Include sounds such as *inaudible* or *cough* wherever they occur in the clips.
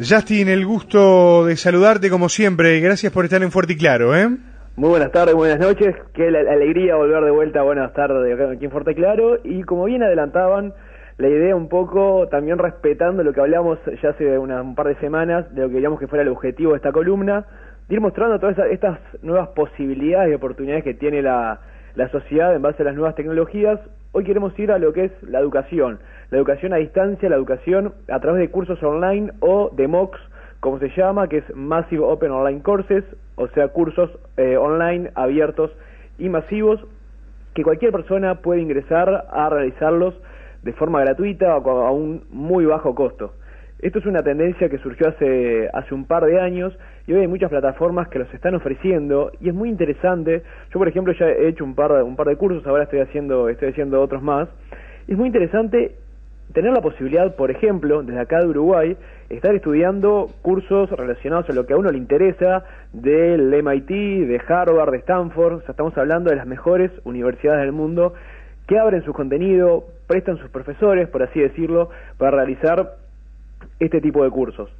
Justin, el gusto de saludarte como siempre. Gracias por estar en Fuerte y Claro, ¿eh? Muy buenas tardes, buenas noches. Qué alegría volver de vuelta. Buenas tardes aquí en Fuerte y Claro. Y como bien adelantaban, la idea un poco también respetando lo que hablamos ya hace un par de semanas, de lo que queríamos que fuera el objetivo de esta columna, de ir mostrando todas estas nuevas posibilidades y oportunidades que tiene la sociedad en base a las nuevas tecnologías. Hoy queremos ir a lo que es la educación la educación a distancia, la educación a través de cursos online o de MOOCs, como se llama, que es Massive Open Online Courses, o sea, cursos eh, online abiertos y masivos que cualquier persona puede ingresar a realizarlos de forma gratuita o a un muy bajo costo. Esto es una tendencia que surgió hace, hace un par de años y hoy hay muchas plataformas que los están ofreciendo y es muy interesante. Yo, por ejemplo, ya he hecho un par, un par de cursos, ahora estoy haciendo, estoy haciendo otros más. Es muy interesante tener la posibilidad, por ejemplo, desde acá de Uruguay, estar estudiando cursos relacionados a lo que a uno le interesa del MIT, de Harvard, de Stanford, o sea, estamos hablando de las mejores universidades del mundo que abren su contenido, prestan sus profesores, por así decirlo, para realizar este tipo de cursos.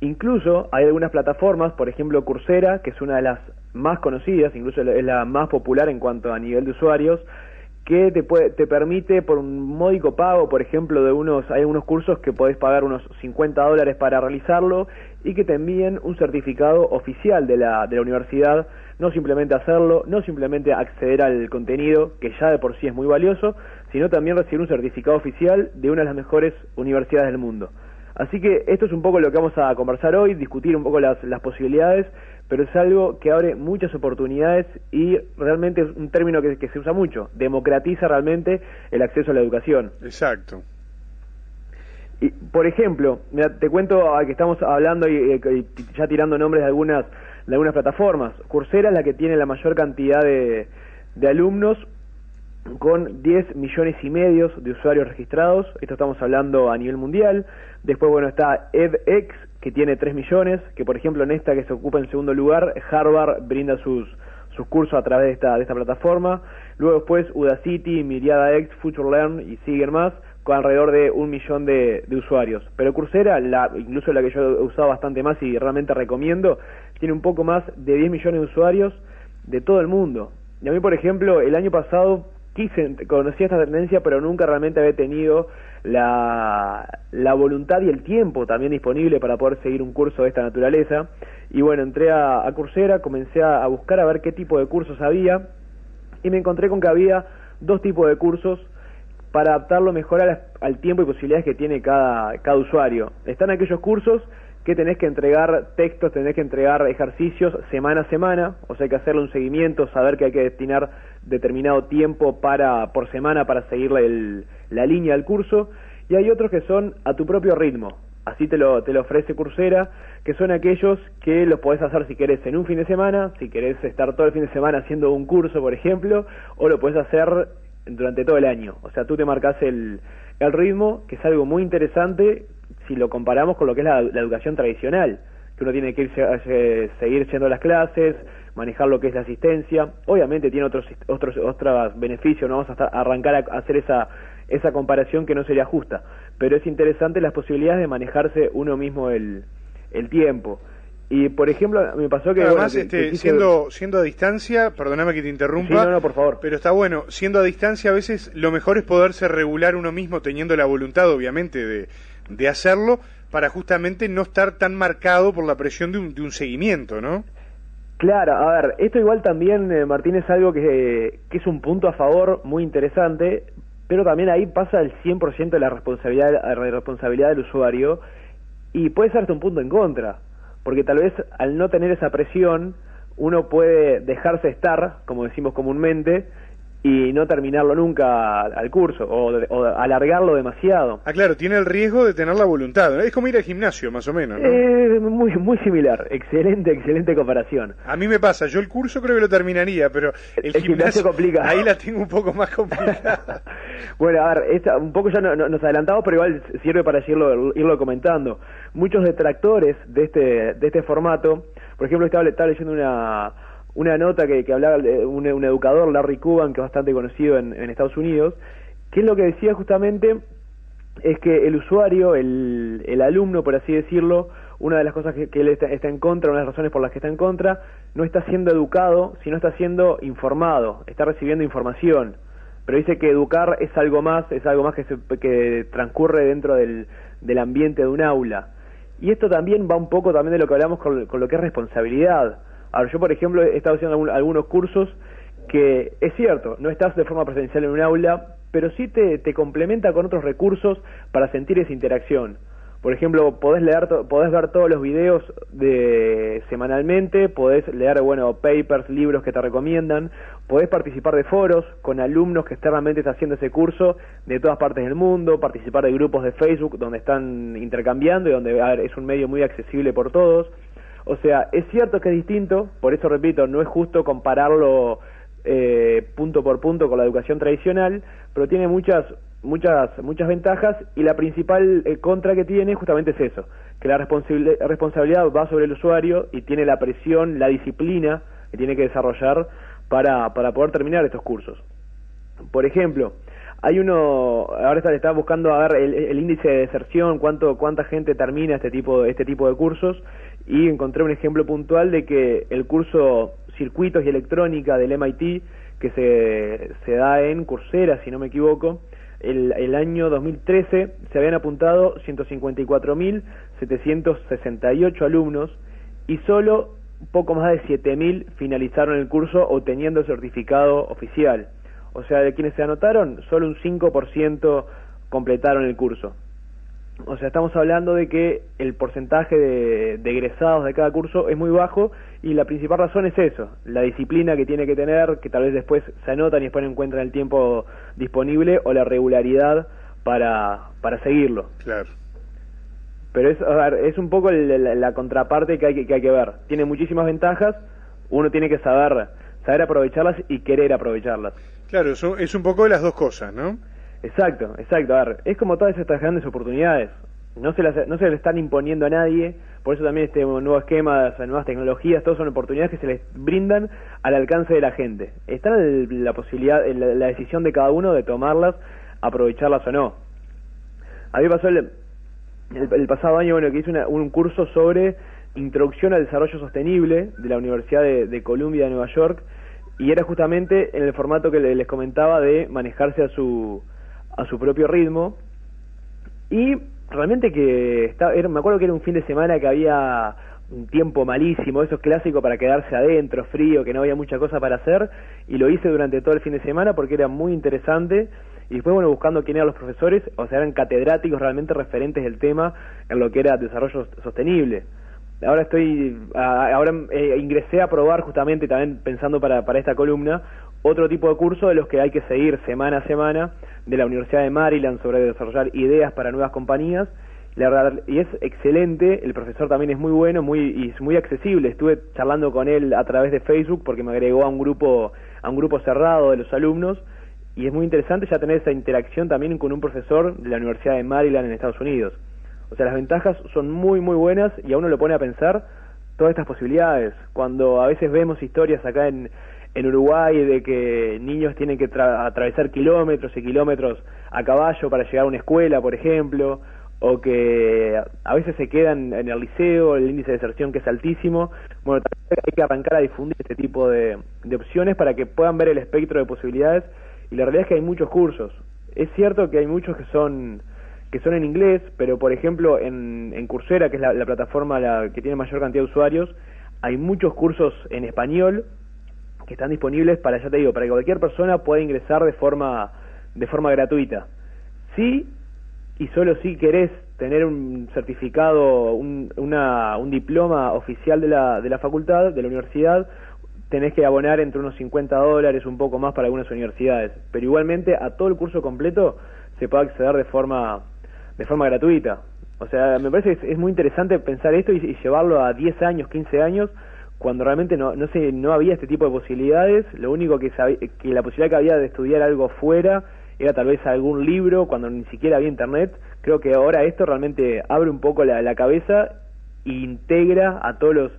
Incluso hay algunas plataformas, por ejemplo Coursera, que es una de las más conocidas, incluso es la más popular en cuanto a nivel de usuarios, que te, puede, te permite por un módico pago, por ejemplo, de unos, hay unos cursos que podés pagar unos 50 dólares para realizarlo y que te envíen un certificado oficial de la, de la universidad, no simplemente hacerlo, no simplemente acceder al contenido, que ya de por sí es muy valioso, sino también recibir un certificado oficial de una de las mejores universidades del mundo. Así que esto es un poco lo que vamos a conversar hoy, discutir un poco las, las posibilidades pero es algo que abre muchas oportunidades y realmente es un término que, se usa mucho, democratiza realmente el acceso a la educación. Exacto. Y, por ejemplo, te cuento que estamos hablando y, ya tirando nombres de algunas, de algunas plataformas. Coursera es la que tiene la mayor cantidad de, de alumnos con 10 millones y medio de usuarios registrados, esto estamos hablando a nivel mundial. Después, bueno, está edX, que tiene 3 millones, que por ejemplo en esta que se ocupa en segundo lugar, Harvard brinda sus, sus cursos a través de esta, de esta plataforma. Luego después Udacity, MiriadaX, FutureLearn y siguen más, con alrededor de un millón de, de, usuarios. Pero Coursera, la, incluso la que yo he usado bastante más y realmente recomiendo, tiene un poco más de 10 millones de usuarios de todo el mundo. Y a mí, por ejemplo, el año pasado quise, conocí esta tendencia, pero nunca realmente había tenido la, la voluntad y el tiempo también disponible para poder seguir un curso de esta naturaleza. Y bueno, entré a, Coursera, comencé a, buscar a ver qué tipo de cursos había y me encontré con que había dos tipos de cursos para adaptarlo mejor al tiempo y posibilidades que tiene cada, cada usuario. Están aquellos cursos que tenés que entregar textos, tenés que entregar ejercicios semana a semana, o sea, hay que hacerle un seguimiento, saber que hay que destinar determinado tiempo para por semana para seguir la línea del curso, y hay otros que son a tu propio ritmo, así te lo, te lo ofrece Coursera, que son aquellos que los podés hacer si querés en un fin de semana, si querés estar todo el fin de semana haciendo un curso, por ejemplo, o lo podés hacer durante todo el año, o sea, tú te marcas el, el ritmo, que es algo muy interesante si lo comparamos con lo que es la, educación tradicional, que uno tiene que ir, eh, seguir yendo a las clases, manejar lo que es la asistencia, obviamente tiene otros otros otros beneficios, no vamos a arrancar a hacer esa esa comparación que no sería justa, pero es interesante las posibilidades de manejarse uno mismo el, el tiempo. Y por ejemplo, me pasó que. Además, este, siendo, siendo a distancia, perdóname que te interrumpa. no, no, por favor. Pero está bueno, siendo a distancia, a veces lo mejor es poderse regular uno mismo, teniendo la voluntad, obviamente, de, de hacerlo para justamente no estar tan marcado por la presión de un, de un seguimiento, ¿no? Claro, a ver, esto igual también, eh, Martín, es algo que, es un punto a favor muy interesante, pero también ahí pasa el 100% de la responsabilidad, la responsabilidad del usuario y puede ser hasta un punto en contra, porque tal vez al no tener esa presión uno puede dejarse estar, como decimos comúnmente, y no terminarlo nunca al curso o, alargarlo demasiado. Ah, claro, tiene el riesgo de tener la voluntad. Es como ir al gimnasio, más o menos. ¿no? Eh, muy, muy similar. Excelente, excelente comparación. A mí me pasa. Yo el curso creo que lo terminaría, pero el, gimnasio, complica. Ahí la tengo un poco más complicada. *laughs* bueno, a ver, esta, un poco ya nos adelantamos, pero igual sirve para irlo, irlo comentando. Muchos detractores de este, de este formato, por ejemplo, estaba, estaba leyendo una una nota que, que hablaba de un, educador, Larry Cuban, que es bastante conocido en, Estados Unidos, que es lo que decía justamente es que el usuario, el, el alumno, por así decirlo, una de las cosas que, él está, en contra, una de las razones por las que está en contra, no está siendo educado, sino está siendo informado, está recibiendo información. Pero dice que educar es algo más, es algo más que, que transcurre dentro del, del ambiente de un aula. Y esto también va un poco también de lo que hablamos con, lo que es responsabilidad. Ahora, yo, por ejemplo, he estado haciendo algunos cursos que es cierto, no estás de forma presencial en un aula, pero sí te, complementa con otros recursos para sentir esa interacción. Por ejemplo, podés leer, ver todos los videos de semanalmente, podés leer, bueno, papers, libros que te recomiendan, podés participar de foros con alumnos que externamente están haciendo ese curso de todas partes del mundo, participar de grupos de Facebook donde están intercambiando y donde es un medio muy accesible por todos. O sea, es cierto que es distinto, por eso repito, no es justo compararlo eh, punto por punto con la educación tradicional, pero tiene muchas muchas muchas ventajas y la principal eh, contra que tiene justamente es eso, que la responsabilidad va sobre el usuario y tiene la presión, la disciplina que tiene que desarrollar para, para poder terminar estos cursos. Por ejemplo, hay uno, ahora está, está buscando a ver el, índice de deserción, cuánto, cuánta gente termina este tipo, este tipo de cursos y encontré un ejemplo puntual de que el curso Circuitos y Electrónica del MIT, que se, da en Coursera, si no me equivoco, el, el año 2013 se habían apuntado 154.768 alumnos y solo poco más de 7.000 finalizaron el curso obteniendo el certificado oficial. O sea, de quienes se anotaron, solo un 5% completaron el curso. O sea, estamos hablando de que el porcentaje de, egresados de cada curso es muy bajo y la principal razón es eso, la disciplina que tiene que tener, que tal vez después se anotan y después encuentran el tiempo disponible o la regularidad para, para seguirlo. Claro. Pero es, es un poco la, contraparte que hay que, que hay que ver. Tiene muchísimas ventajas, uno tiene que saber, saber aprovecharlas y querer aprovecharlas. Claro, eso es un poco de las dos cosas, ¿no? Exacto, exacto. A ver, es como todas estas grandes oportunidades. No se, las, no se le están imponiendo a nadie, por eso también este nuevo esquema, nuevas tecnologías, todas son oportunidades que se les brindan al alcance de la gente. Está la posibilidad, la, decisión de cada uno de tomarlas, aprovecharlas o no. A mí pasó el, pasado año, bueno, que hice un curso sobre introducción al desarrollo sostenible de la Universidad de, de Columbia de Nueva York, y era justamente en el formato que les comentaba de manejarse a su a su propio ritmo. Y realmente que estaba, me acuerdo que era un fin de semana que había un tiempo malísimo, eso es clásico para quedarse adentro, frío, que no había mucha cosa para hacer, y lo hice durante todo el fin de semana porque era muy interesante, y después, bueno, buscando quién eran los profesores, o sea, eran catedráticos realmente referentes del tema en lo que era desarrollo sostenible. Ahora estoy, ahora eh, ingresé a probar justamente también pensando para, para esta columna otro tipo de curso de los que hay que seguir semana a semana de la Universidad de Maryland sobre desarrollar ideas para nuevas compañías. La verdad, y es excelente, el profesor también es muy bueno muy, y es muy accesible. Estuve charlando con él a través de Facebook porque me agregó a un grupo, a un grupo cerrado de los alumnos y es muy interesante ya tener esa interacción también con un profesor de la Universidad de Maryland en Estados Unidos. O sea, las ventajas son muy, muy buenas y a uno lo pone a pensar todas estas posibilidades. Cuando a veces vemos historias acá en, en Uruguay de que niños tienen que atravesar kilómetros y kilómetros a caballo para llegar a una escuela, por ejemplo, o que a veces se quedan en el liceo, el índice de deserción que es altísimo. Bueno, hay que arrancar a difundir este tipo de, opciones para que puedan ver el espectro de posibilidades y la realidad es que hay muchos cursos. Es cierto que hay muchos que son que son en inglés, pero por ejemplo en, en Coursera, que es la, la plataforma la que tiene mayor cantidad de usuarios, hay muchos cursos en español que están disponibles para, ya te digo, para que cualquier persona pueda ingresar de forma, de forma gratuita. Sí, y solo si querés tener un certificado, un, una, un diploma oficial de la, de la facultad, de la universidad, tenés que abonar entre unos 50 dólares, un poco más para algunas universidades. Pero igualmente a todo el curso completo se puede acceder de forma, de forma gratuita. O sea, me parece que es, muy interesante pensar esto y, llevarlo a 10 años, 15 años, cuando realmente no, no, sé, no había este tipo de posibilidades, lo único que, sabía, que la posibilidad que había de estudiar algo fuera era tal vez algún libro, cuando ni siquiera había internet, creo que ahora esto realmente abre un poco la, cabeza e integra a todos los,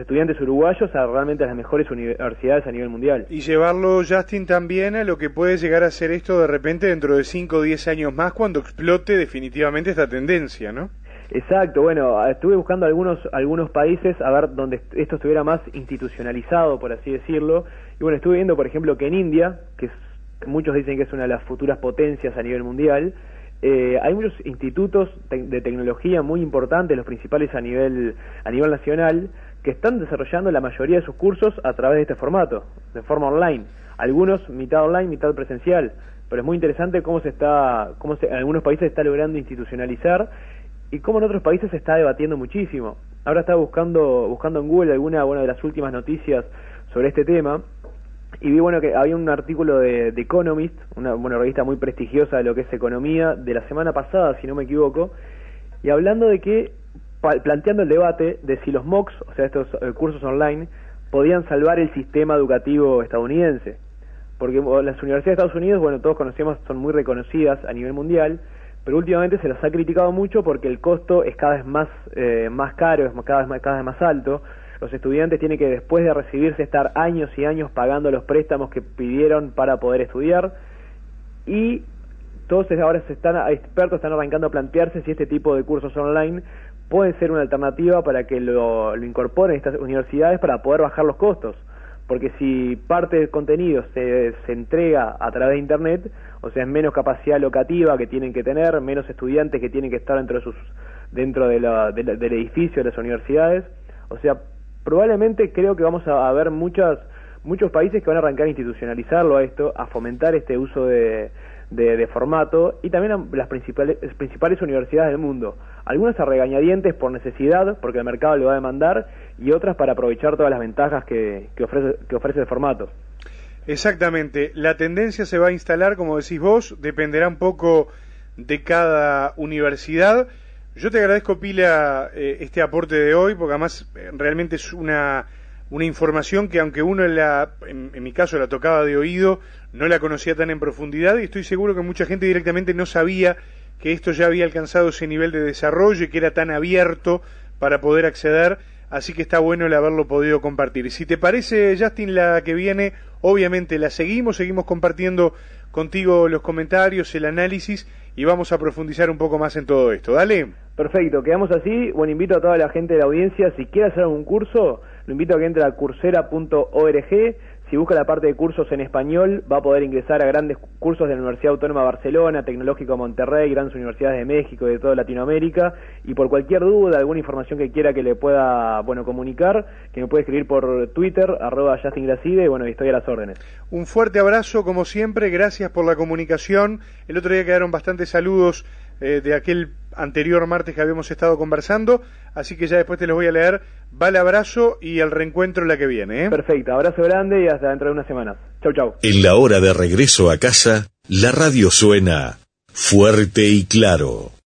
estudiantes uruguayos a realmente las mejores universidades a nivel mundial. Y llevarlo, Justin, también a lo que puede llegar a ser esto de repente dentro de 5 o 10 años más cuando explote definitivamente esta tendencia, ¿no? Exacto, bueno, estuve buscando algunos algunos países a ver donde esto estuviera más institucionalizado, por así decirlo. Y bueno, estuve viendo, por ejemplo, que en India, que muchos dicen que es una de las futuras potencias a nivel mundial, eh, hay muchos institutos de tecnología muy importantes, los principales a nivel a nivel nacional, que están desarrollando la mayoría de sus cursos a través de este formato, de forma online. Algunos mitad online, mitad presencial, pero es muy interesante cómo se está, cómo se, en algunos países se está logrando institucionalizar y cómo en otros países se está debatiendo muchísimo. Ahora estaba buscando, buscando en Google alguna una de las últimas noticias sobre este tema y vi bueno que había un artículo de, The Economist, una, una revista muy prestigiosa de lo que es economía, de la semana pasada, si no me equivoco, y hablando de que planteando el debate de si los MOOCs, o sea, estos eh, cursos online, podían salvar el sistema educativo estadounidense. Porque las universidades de Estados Unidos, bueno, todos conocemos, son muy reconocidas a nivel mundial, pero últimamente se las ha criticado mucho porque el costo es cada vez más, eh, más caro, es cada vez más, cada vez más alto. Los estudiantes tienen que después de recibirse estar años y años pagando los préstamos que pidieron para poder estudiar y todos ahora se están, expertos están arrancando a plantearse si este tipo de cursos online puede ser una alternativa para que lo, lo incorporen estas universidades para poder bajar los costos. Porque si parte del contenido se, se entrega a través de Internet, o sea, es menos capacidad locativa que tienen que tener, menos estudiantes que tienen que estar dentro, de sus, dentro de la, del edificio de las universidades, o sea, probablemente creo que vamos a, ver muchas, muchos países que van a arrancar a institucionalizarlo a esto, a fomentar este uso de, de, formato y también las principales, principales universidades del mundo. Algunas a regañadientes por necesidad, porque el mercado lo va a demandar, y otras para aprovechar todas las ventajas que, que ofrece el formato. Exactamente. La tendencia se va a instalar, como decís vos, dependerá un poco de cada universidad. Yo te agradezco, Pila, eh, este aporte de hoy, porque además eh, realmente es una una información que aunque uno la, en, mi caso la tocaba de oído, no la conocía tan en profundidad y estoy seguro que mucha gente directamente no sabía que esto ya había alcanzado ese nivel de desarrollo y que era tan abierto para poder acceder, así que está bueno el haberlo podido compartir. Si te parece, Justin, la que viene, obviamente la seguimos, seguimos compartiendo contigo los comentarios, el análisis y vamos a profundizar un poco más en todo esto. Dale. Perfecto, quedamos así. Bueno, invito a toda la gente de la audiencia, si quiere hacer un curso, lo invito a que entre a cursera.org. Si busca la parte de cursos en español, va a poder ingresar a grandes cursos de la Universidad Autónoma de Barcelona, Tecnológico de Monterrey, grandes universidades de México y de toda Latinoamérica. Y por cualquier duda, alguna información que quiera que le pueda bueno comunicar, que me puede escribir por Twitter, arroba Justin y bueno, estoy a las órdenes. Un fuerte abrazo, como siempre, gracias por la comunicación. El otro día quedaron bastantes saludos eh, de aquel anterior martes que habíamos estado conversando, así que ya después te los voy a leer. Va el abrazo y el reencuentro la que viene. ¿eh? Perfecto, abrazo grande y hasta dentro de unas semanas. Chau, chau. En la hora de regreso a casa, la radio suena fuerte y claro.